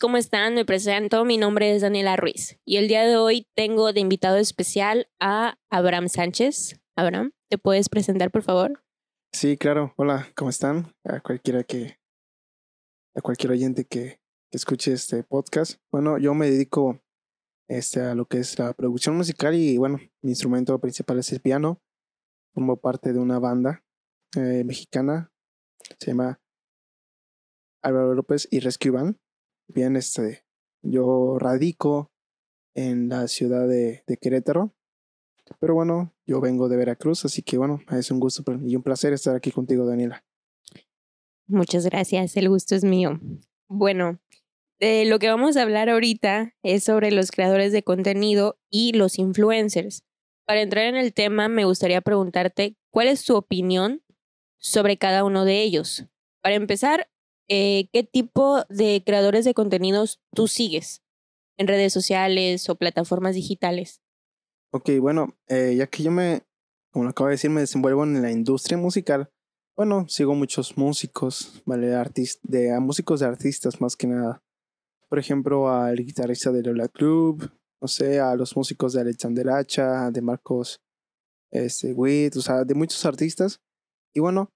¿cómo están? Me presento, mi nombre es Daniela Ruiz y el día de hoy tengo de invitado especial a Abraham Sánchez. Abraham, ¿te puedes presentar, por favor? Sí, claro. Hola, ¿cómo están? A cualquiera que, a cualquier oyente que, que escuche este podcast. Bueno, yo me dedico este, a lo que es la producción musical y bueno, mi instrumento principal es el piano. Formo parte de una banda eh, mexicana, se llama Álvaro López y Rescue Band. Bien, este, yo radico en la ciudad de, Querétaro, pero bueno, yo vengo de Veracruz, así que bueno, es un gusto y un placer estar aquí contigo, Daniela. Muchas gracias, el gusto es mío. Bueno, de lo que vamos a hablar ahorita es sobre los creadores de contenido y los influencers. Para entrar en el tema, me gustaría preguntarte cuál es tu opinión sobre cada uno de ellos. Para empezar, eh, ¿qué tipo de creadores de contenidos tú sigues en redes sociales o plataformas digitales? Ok, bueno, eh, ya que yo me, como lo acabo de decir, me desenvuelvo en la industria musical, bueno, sigo muchos músicos, ¿vale? Artist de, a músicos de artistas más que nada. Por ejemplo, al guitarrista de Lola Club, no sé, a los músicos de Alexander Hacha, de Marcos este, Witt, o sea, de muchos artistas. Y bueno,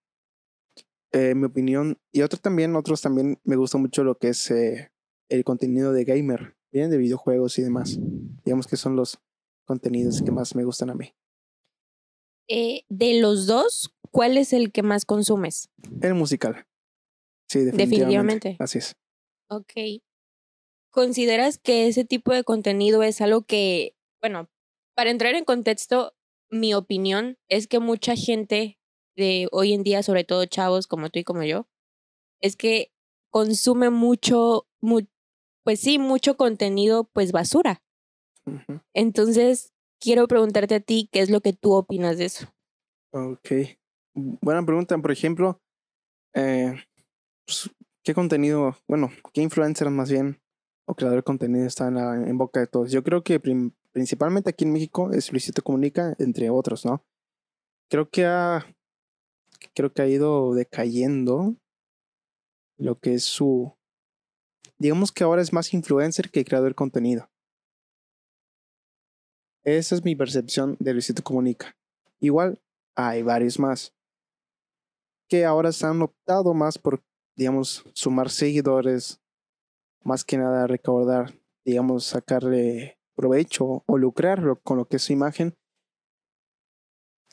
eh, mi opinión, y otros también, otros también me gusta mucho lo que es eh, el contenido de gamer, bien, de videojuegos y demás. Digamos que son los contenidos que más me gustan a mí. Eh, de los dos, ¿cuál es el que más consumes? El musical. Sí, definitivamente. definitivamente. Así es. Ok. ¿Consideras que ese tipo de contenido es algo que, bueno, para entrar en contexto, mi opinión es que mucha gente de hoy en día, sobre todo chavos como tú y como yo, es que consume mucho, pues sí, mucho contenido, pues basura. Entonces, quiero preguntarte a ti, ¿qué es lo que tú opinas de eso? Ok. Buena pregunta. Por ejemplo, eh, pues, ¿qué contenido, bueno, qué influencer más bien o creador de contenido está en, la, en boca de todos? Yo creo que principalmente aquí en México es Luisito Comunica, entre otros, ¿no? Creo que ha, creo que ha ido decayendo lo que es su, digamos que ahora es más influencer que creador de contenido. Esa es mi percepción de Luisito Comunica. Igual hay varios más que ahora se han optado más por, digamos, sumar seguidores, más que nada recaudar, digamos, sacarle provecho o lucrar con lo que es su imagen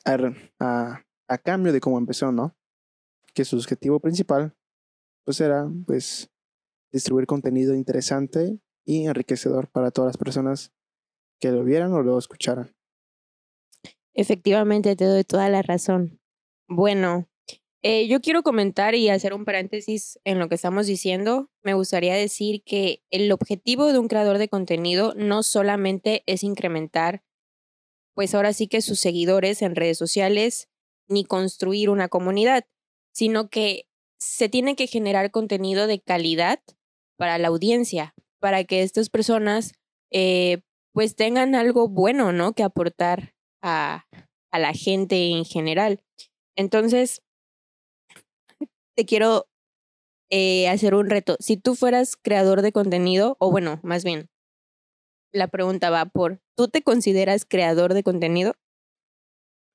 a, a, cambio de cómo empezó, ¿no? Que su objetivo principal pues era pues distribuir contenido interesante y enriquecedor para todas las personas que lo vieran o lo escucharan. Efectivamente, te doy toda la razón. Bueno, eh, yo quiero comentar y hacer un paréntesis en lo que estamos diciendo. Me gustaría decir que el objetivo de un creador de contenido no solamente es incrementar, pues ahora sí que sus seguidores en redes sociales, ni construir una comunidad, sino que se tiene que generar contenido de calidad para la audiencia, para que estas personas eh, pues tengan algo bueno, ¿no? Que aportar a, a la gente en general. Entonces, te quiero eh, hacer un reto. Si tú fueras creador de contenido, o bueno, más bien, la pregunta va por, ¿tú te consideras creador de contenido?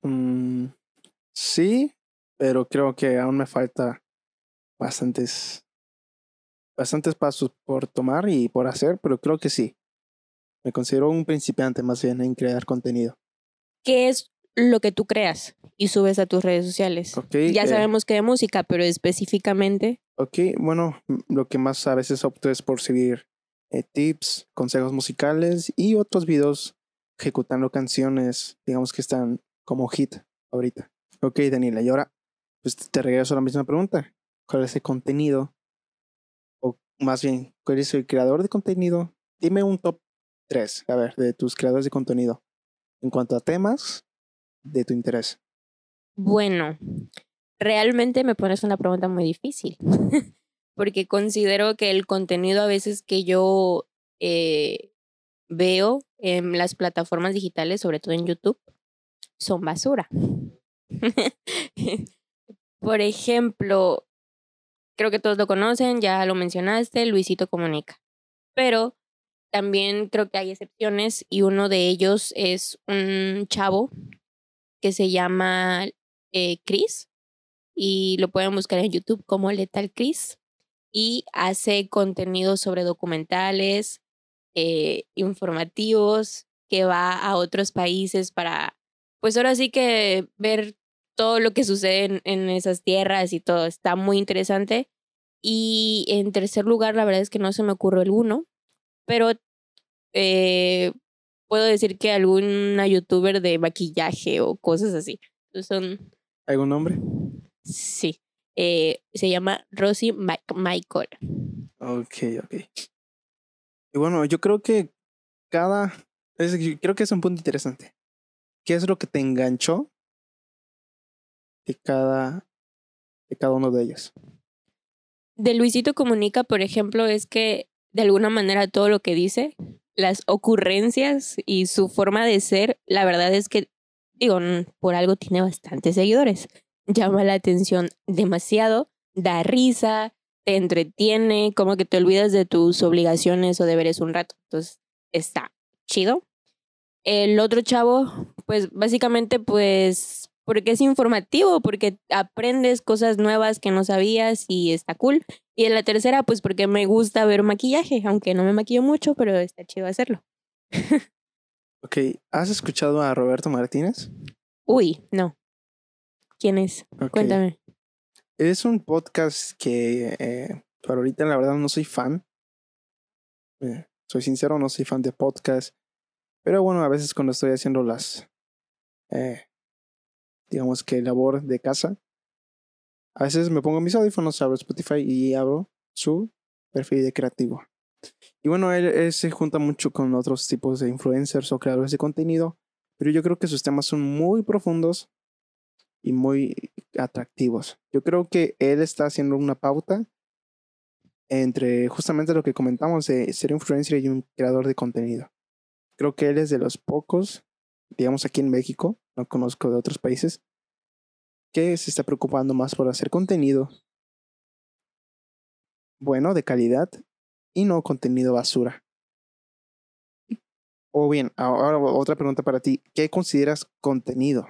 Mm, sí, pero creo que aún me falta bastantes, bastantes pasos por tomar y por hacer, pero creo que sí. Me considero un principiante más bien en crear contenido. ¿Qué es lo que tú creas y subes a tus redes sociales? ya eh sabemos que de música, pero específicamente. Ok, bueno, lo que más a veces opto es por seguir eh, tips, consejos musicales y otros videos ejecutando canciones, digamos que están como hit ahorita. Ok, Daniela, y ahora pues te regreso a la misma pregunta. ¿Cuál es el contenido? O más bien, ¿cuál es el creador de contenido? Dime un top Tres, a ver, de tus creadores de contenido. En cuanto a temas de tu interés. Bueno, realmente me pones una pregunta muy difícil, porque considero que el contenido a veces que yo eh, veo en las plataformas digitales, sobre todo en YouTube, son basura. Por ejemplo, creo que todos lo conocen, ya lo mencionaste, Luisito Comunica. pero también creo que hay excepciones y uno de ellos es un chavo que se llama eh, Chris y lo pueden buscar en YouTube como Lethal Chris y hace contenido sobre documentales, eh, informativos, que va a otros países para, pues ahora sí que ver todo lo que sucede en, esas tierras y todo. Está muy interesante. Y en tercer lugar, la verdad es que no se me ocurre alguno, pero eh, puedo decir que alguna youtuber de maquillaje o cosas así. Son... ¿Algún nombre? Sí. Eh, se llama Rosie Michael. Ok, ok. Y bueno, yo creo que cada. creo que es un punto interesante. ¿Qué es lo que te enganchó de cada, de cada uno de ellos? De Luisito Comunica, por ejemplo, es que de alguna manera todo lo que dice, las ocurrencias y su forma de ser, la verdad es que, digo, por algo tiene bastantes seguidores llama la atención demasiado, da risa, te entretiene, como que te olvidas de tus obligaciones o deberes un rato. Entonces, está chido. El otro chavo, pues básicamente, pues, porque es informativo, porque aprendes cosas nuevas que no sabías y está cool. Y en la tercera, pues porque me gusta ver maquillaje, aunque no me maquillo mucho, pero está chido hacerlo. ok, ¿has escuchado a Roberto Martínez? Uy, no. ¿Quién es? Cuéntame. Es un podcast que eh, ahorita la verdad no soy fan. Eh, soy sincero, no soy fan de podcast. Pero bueno, a veces cuando estoy haciendo las, eh, digamos que labor de casa, a veces me pongo mis audífonos, abro Spotify y abro su perfil de creativo. Y bueno, él, se junta mucho con otros tipos de influencers o creadores de contenido, pero yo creo que sus temas son muy profundos y muy atractivos. Yo creo que él está haciendo una pauta entre justamente lo que comentamos de ser influencer y un creador de contenido. Creo que él es de los pocos, digamos aquí en México, no conozco de otros países, que se está preocupando más por hacer contenido bueno, de calidad, y no contenido basura. O bien, ahora otra pregunta para ti. ¿Qué consideras contenido?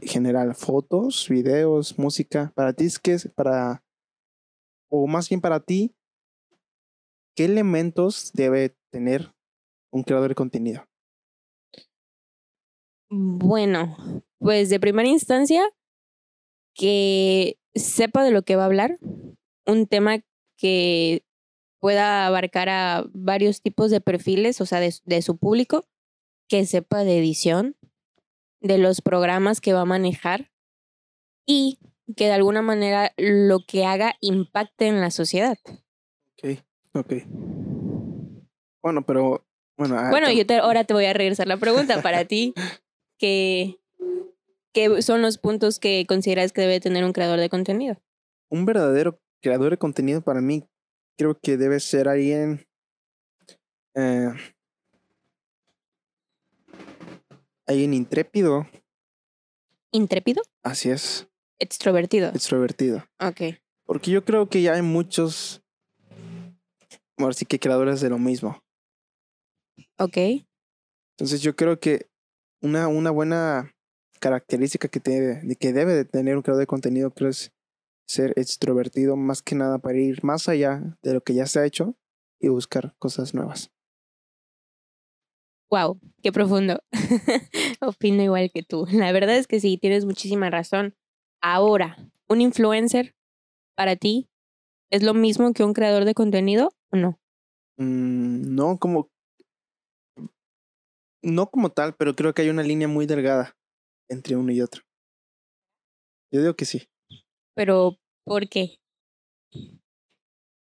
general, fotos, videos, música. Para ti es que es para, o más bien para ti, ¿qué elementos debe tener un creador de contenido? Bueno, pues de primera instancia, que sepa de lo que va a hablar, un tema que pueda abarcar a varios tipos de perfiles, o sea, de, de su público, que sepa de edición, de los programas que va a manejar y que de alguna manera lo que haga impacte en la sociedad. Ok, ok. Bueno, pero... Bueno, ah, bueno yo ahora te voy a regresar la pregunta para ti. ¿Qué, ¿Qué son los puntos que consideras que debe tener un creador de contenido? Un verdadero creador de contenido para mí creo que debe ser alguien... Eh, alguien intrépido. ¿Intrépido? Así es. Extrovertido. Extrovertido. Ok. Porque yo creo que ya hay muchos, bueno, sí que creadores de lo mismo. Ok. Entonces yo creo que una, una buena característica que, de que debe de tener un creador de contenido creo es ser extrovertido más que nada para ir más allá de lo que ya se ha hecho y buscar cosas nuevas. Wow, qué profundo. Opino igual que tú. La verdad es que sí, tienes muchísima razón. Ahora, ¿un influencer para ti es lo mismo que un creador de contenido o no? Mm, no, como... No como tal, pero creo que hay una línea muy delgada entre uno y otro. Yo digo que sí. Pero, ¿por qué?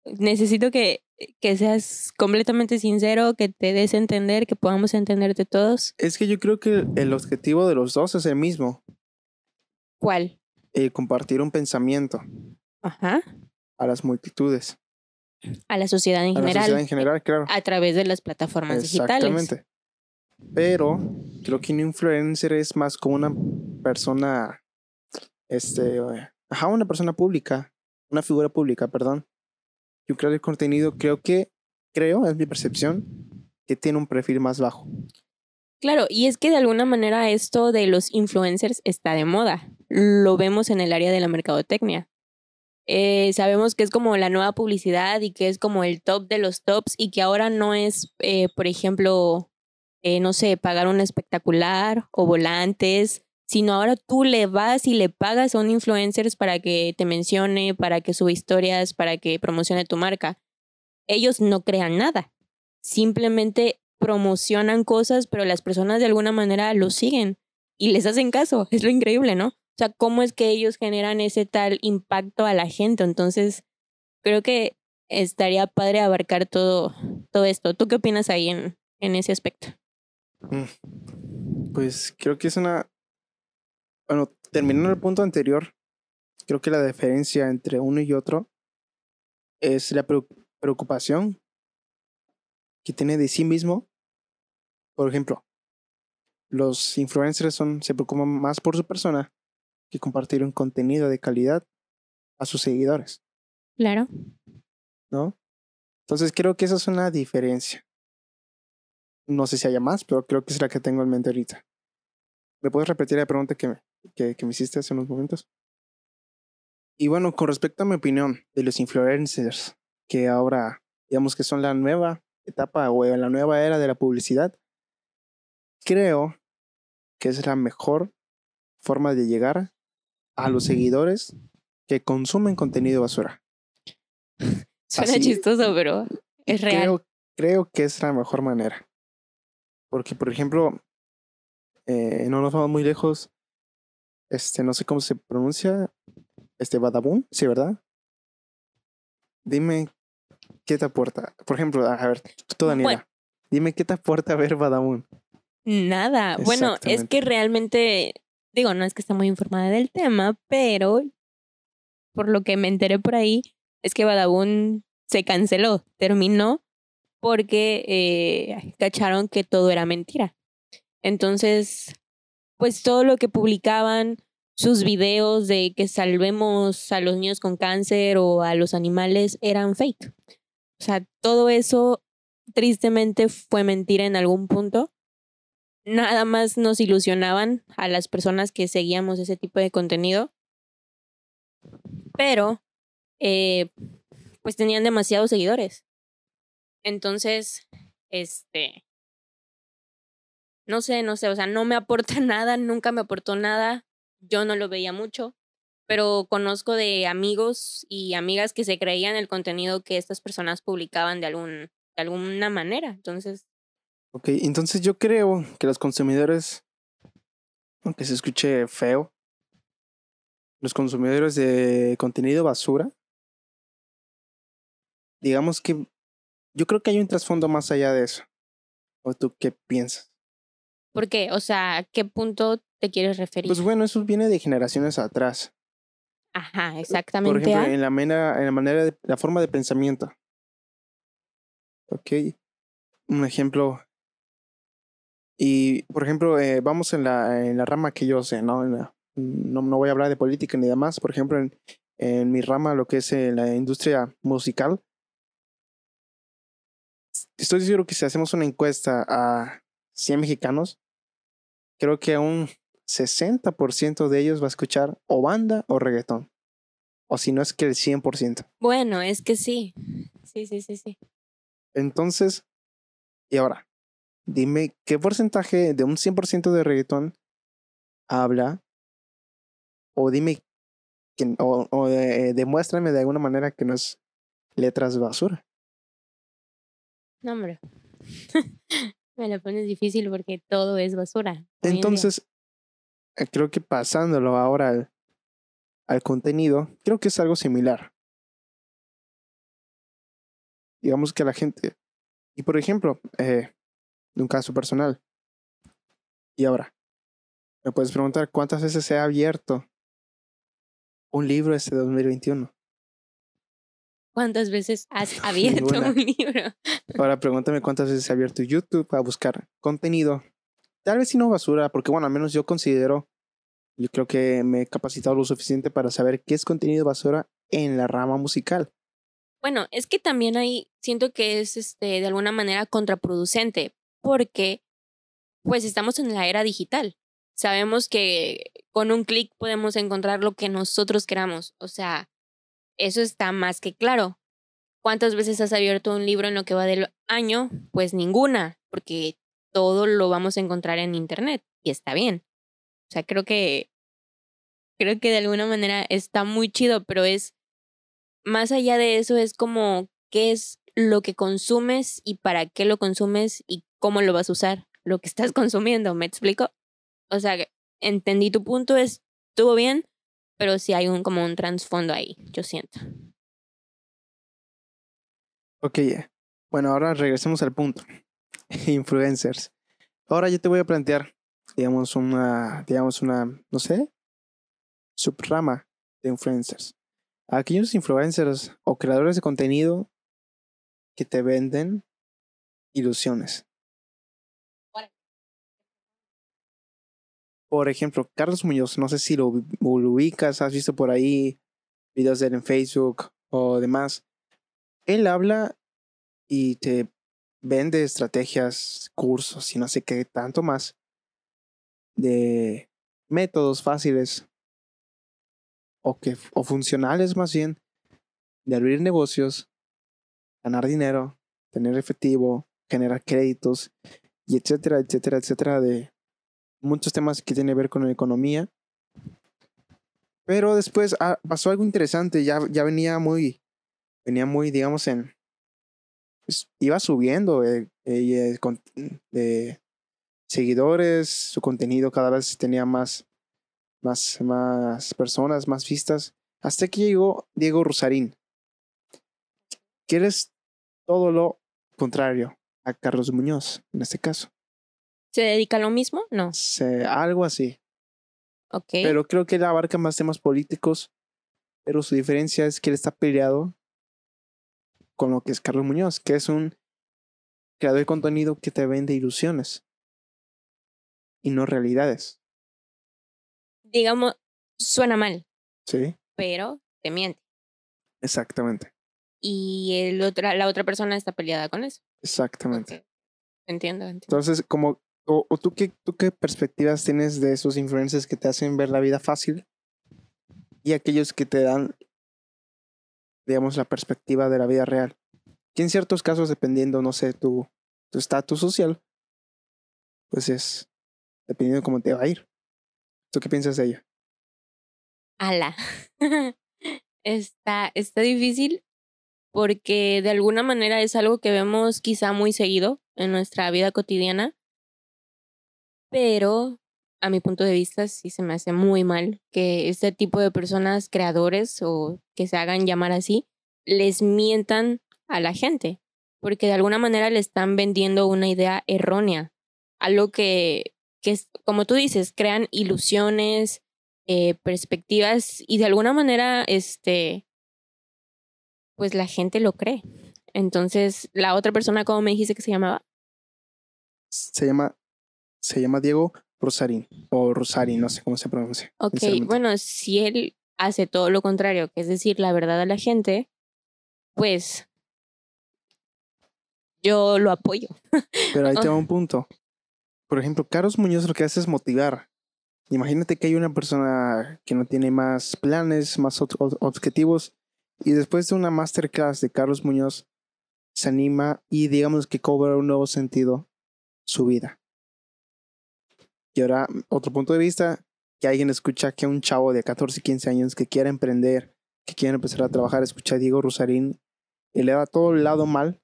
Necesito que que seas completamente sincero, que te des a entender, que podamos entenderte todos. Es que yo creo que el objetivo de los dos es el mismo. ¿Cuál? El compartir un pensamiento. Ajá. A las multitudes. A la sociedad en general. A la sociedad en general, claro. A través de las plataformas digitales. Exactamente. Pero creo que un influencer es más como una persona, este, ajá, una persona pública, una figura pública, perdón, yo creo el contenido creo que creo, es mi percepción, que tiene un perfil más bajo. Claro, y es que de alguna manera esto de los influencers está de moda. Lo vemos en el área de la mercadotecnia. Eh, sabemos que es como la nueva publicidad y que es como el top de los tops y que ahora no es, eh, por ejemplo, eh, no sé, pagar un espectacular o volantes, sino ahora tú le vas y le pagas a un influencer para que te mencione, para que suba historias, para que promocione tu marca. Ellos no crean nada, simplemente promocionan cosas, pero las personas de alguna manera lo siguen y les hacen caso. Es lo increíble, ¿no? O sea, ¿cómo es que ellos generan ese tal impacto a la gente? Entonces, creo que estaría padre abarcar todo, todo esto. ¿Tú qué opinas ahí en, en ese aspecto? Mm, pues creo que es una... Bueno, terminando el punto anterior, creo que la diferencia entre uno y otro es la preocupación que tiene de sí mismo. Por ejemplo, los influencers son, se preocupan más por su persona que compartir un contenido de calidad a sus seguidores. Claro. ¿No? Entonces creo que esa es una diferencia. No sé si haya más, pero creo que es la que tengo en mente ahorita. ¿Me puedes repetir la pregunta que me, que, que me hiciste hace unos momentos? Y bueno, con respecto a mi opinión de los influencers, que ahora digamos que son la nueva etapa o la nueva era de la publicidad, creo que es la mejor forma de llegar a los seguidores que consumen contenido basura. Suena chistoso, pero es real. Creo, creo, que es la mejor manera. Porque, por ejemplo, eh, no nos vamos muy lejos. Este, no sé cómo se pronuncia. Este, Badabun, sí, ¿verdad? Dime, ¿qué te aporta? Por ejemplo, a ver, tú, Daniela. Dime, ¿qué te aporta ver Badabun? Nada. Bueno, es que realmente digo, no es que esté muy informada del tema, pero por lo que me enteré por ahí, es que Badabun se canceló, terminó porque eh, cacharon que todo era mentira. Entonces, pues todo lo que publicaban, sus videos de que salvemos a los niños con cáncer o a los animales eran fake. O sea, todo eso tristemente fue mentira en algún punto nada más nos ilusionaban a las personas que seguíamos ese tipo de contenido. Pero, eh, pues tenían demasiados seguidores. Entonces, este, no sé, no sé, o sea, no me aporta nada, nunca me aportó nada, yo no lo veía mucho, pero conozco de amigos y amigas que se creían el contenido que estas personas publicaban de, algún, de alguna manera, entonces Ok, entonces yo creo que los consumidores, aunque se escuche feo, los consumidores de contenido basura, digamos que yo creo que hay un trasfondo más allá de eso. ¿O tú qué piensas? ¿Por qué? O sea, ¿a qué punto te quieres referir? Pues bueno, eso viene de generaciones atrás. Ajá, exactamente. Por ejemplo, en la manera, en la manera de, la forma de pensamiento. Ok. Un ejemplo, y, por ejemplo, eh, vamos en la, en la rama que yo sé, ¿no? no, no voy a hablar de política ni demás. Por ejemplo, en, en mi rama, lo que es eh, la industria musical, estoy seguro que si hacemos una encuesta a 100 mexicanos, creo que un 60% de ellos va a escuchar o banda o reggaetón. O si no es que el 100%. Bueno, es que sí. Sí, sí, sí, sí. Entonces, y ahora, dime qué porcentaje de un 100% de reggaetón habla o dime o, o demuéstrame de alguna manera que no es letras basura. No, hombre. Me la pones difícil porque todo es basura. Entonces, eh, creo que pasándolo ahora al, al contenido, creo que es algo similar. Digamos que la gente, y por ejemplo, eh, de un caso personal. Y ahora, me puedes preguntar cuántas veces se ha abierto un libro este 2021. ¿Cuántas veces has abierto un libro? Ahora pregúntame cuántas veces he abierto YouTube a buscar contenido. Tal vez si no basura, porque bueno, al menos yo considero, yo creo que me he capacitado lo suficiente para saber qué es contenido basura en la rama musical. Bueno, es que también ahí siento que es este de alguna manera contraproducente porque pues estamos en la era digital. Sabemos que con un clic podemos encontrar lo que nosotros queramos. O sea, eso está más que claro. ¿Cuántas veces has abierto un libro en lo que va del año? Pues ninguna, porque todo lo vamos a encontrar en internet y está bien. O sea, creo que creo que de alguna manera está muy chido, pero es más allá de eso es como qué es lo que consumes y para qué lo consumes y cómo lo vas a usar, lo que estás consumiendo, ¿me explico? O sea, entendí tu punto, estuvo bien, pero sí hay un como un trasfondo ahí, yo siento. Ok, bueno, ahora regresemos al punto. Influencers. Ahora yo te voy a plantear, digamos, una, digamos, una, no sé, subrama de influencers. Aquellos influencers o creadores de contenido que te venden ilusiones. Por ejemplo, Carlos Muñoz, no sé si lo, ubicas, has visto por ahí videos de él en Facebook o demás. Él habla y te vende estrategias, cursos y no sé qué tanto más de métodos fáciles o, que, o funcionales más bien de abrir negocios, ganar dinero, tener efectivo, generar créditos y etcétera, etcétera, etcétera de muchos temas que tienen que ver con la economía. Pero después ah, pasó algo interesante, ya, ya venía muy, venía muy, digamos, en, pues, iba subiendo eh, eh, de seguidores, su contenido cada vez tenía más, más, más personas, más vistas, hasta que llegó Diego Rosarín, que eres todo lo contrario a Carlos Muñoz, en este caso. ¿Se dedica a lo mismo? No. algo así. Ok. Pero creo que él abarca más temas políticos, pero su diferencia es que él está peleado con lo que es Carlos Muñoz, que es un creador de contenido que te vende ilusiones y no realidades. Digamos, suena mal. Sí. Pero te miente. Exactamente. Y el otra, la otra persona está peleada con eso. Exactamente. entiendo, Entonces, como o, tú, qué, tú qué perspectivas tienes de esos influencers que te hacen ver la vida fácil y aquellos que te dan, digamos, la perspectiva de la vida real. Que en ciertos casos, dependiendo, no sé, tu estatus social, pues es dependiendo de cómo te va a ir. ¿Tú qué piensas de ella? Ala. está, está difícil porque de alguna manera es algo que vemos quizá muy seguido en nuestra vida cotidiana pero a mi punto de vista sí se me hace muy mal que este tipo de personas creadores o que se hagan llamar así les mientan a la gente, porque de alguna manera le están vendiendo una idea errónea, algo que, que como tú dices, crean ilusiones, eh, perspectivas y de alguna manera, este, pues la gente lo cree. Entonces, la otra persona, ¿cómo me dijiste que se llamaba? Se llama se llama Diego Rosarín o Rosarín, no sé cómo se pronuncia. Ok, bueno, si él hace todo lo contrario, que es decir, la verdad a la gente, pues yo lo apoyo. Pero ahí te va un punto. Por ejemplo, Carlos Muñoz lo que hace es motivar. Imagínate que hay una persona que no tiene más planes, más objetivos, y después de una masterclass de Carlos Muñoz, se anima y digamos que cobra un nuevo sentido su vida. Y ahora, otro punto de vista, que alguien escucha que un chavo de 14, 15 años que quiere emprender, que quiere empezar a trabajar, escucha a Diego Rosarín y le da todo el lado mal.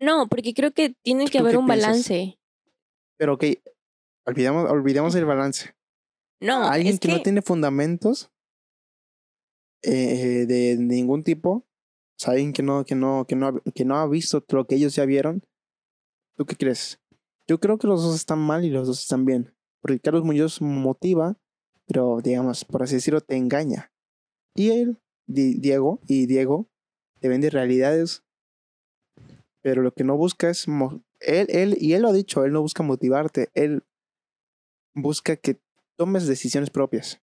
No, porque creo que tiene que haber un balance. Pero ok, olvidamos, olvidamos el balance. No, alguien que, no tiene fundamentos eh, de ningún tipo, o sea, alguien que no, que no, que no, que no ha visto lo que ellos ya vieron, ¿tú qué crees? Yo creo que los dos están mal y los dos están bien. Porque Carlos Muñoz motiva, pero digamos, por así decirlo, te engaña. Y él, Diego, y Diego, te vende realidades. Pero lo que no busca es. Él, él, y él lo ha dicho, él no busca motivarte, él busca que tomes decisiones propias.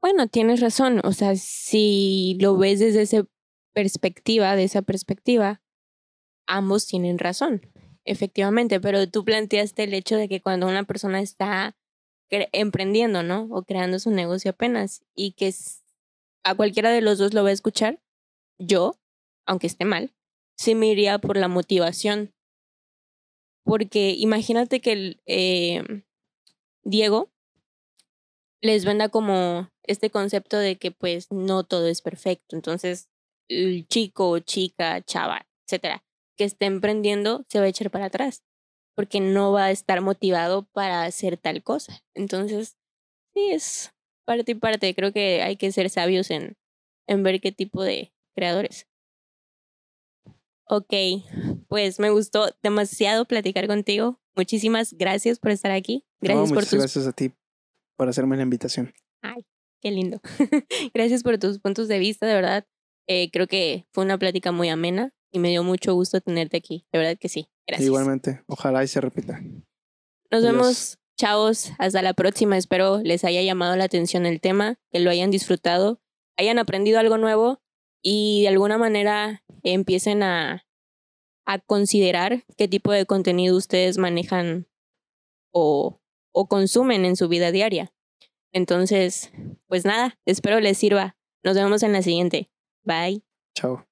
Bueno, tienes razón. O sea, si lo ves desde esa perspectiva, de esa perspectiva, ambos tienen razón, efectivamente. Pero tú planteaste el hecho de que cuando una persona está emprendiendo, ¿no? O creando su negocio apenas y que a cualquiera de los dos lo va a escuchar, yo, aunque esté mal, sí me iría por la motivación. Porque imagínate que el, eh, Diego les venda como este concepto de que pues no todo es perfecto. Entonces, el chico, chica, chava, etcétera, que esté emprendiendo se va a echar para atrás porque no va a estar motivado para hacer tal cosa. Entonces, sí, es parte y parte. Creo que hay que ser sabios en, en ver qué tipo de creadores. Ok, pues me gustó demasiado platicar contigo. Muchísimas gracias por estar aquí. Gracias por tus... gracias a ti por hacerme la invitación. Ay, qué lindo. gracias por tus puntos de vista, de verdad. Eh, creo que fue una plática muy amena y me dio mucho gusto tenerte aquí. De verdad que sí. Gracias. Igualmente. Ojalá y se repita. Nos vemos, chavos. Hasta la próxima. Espero les haya llamado la atención el tema, que lo hayan disfrutado, hayan aprendido algo nuevo y de alguna manera empiecen a, a considerar qué tipo de contenido ustedes manejan o, o consumen en su vida diaria. Entonces, pues nada, espero les sirva. Nos vemos en la siguiente. Bye. Chao.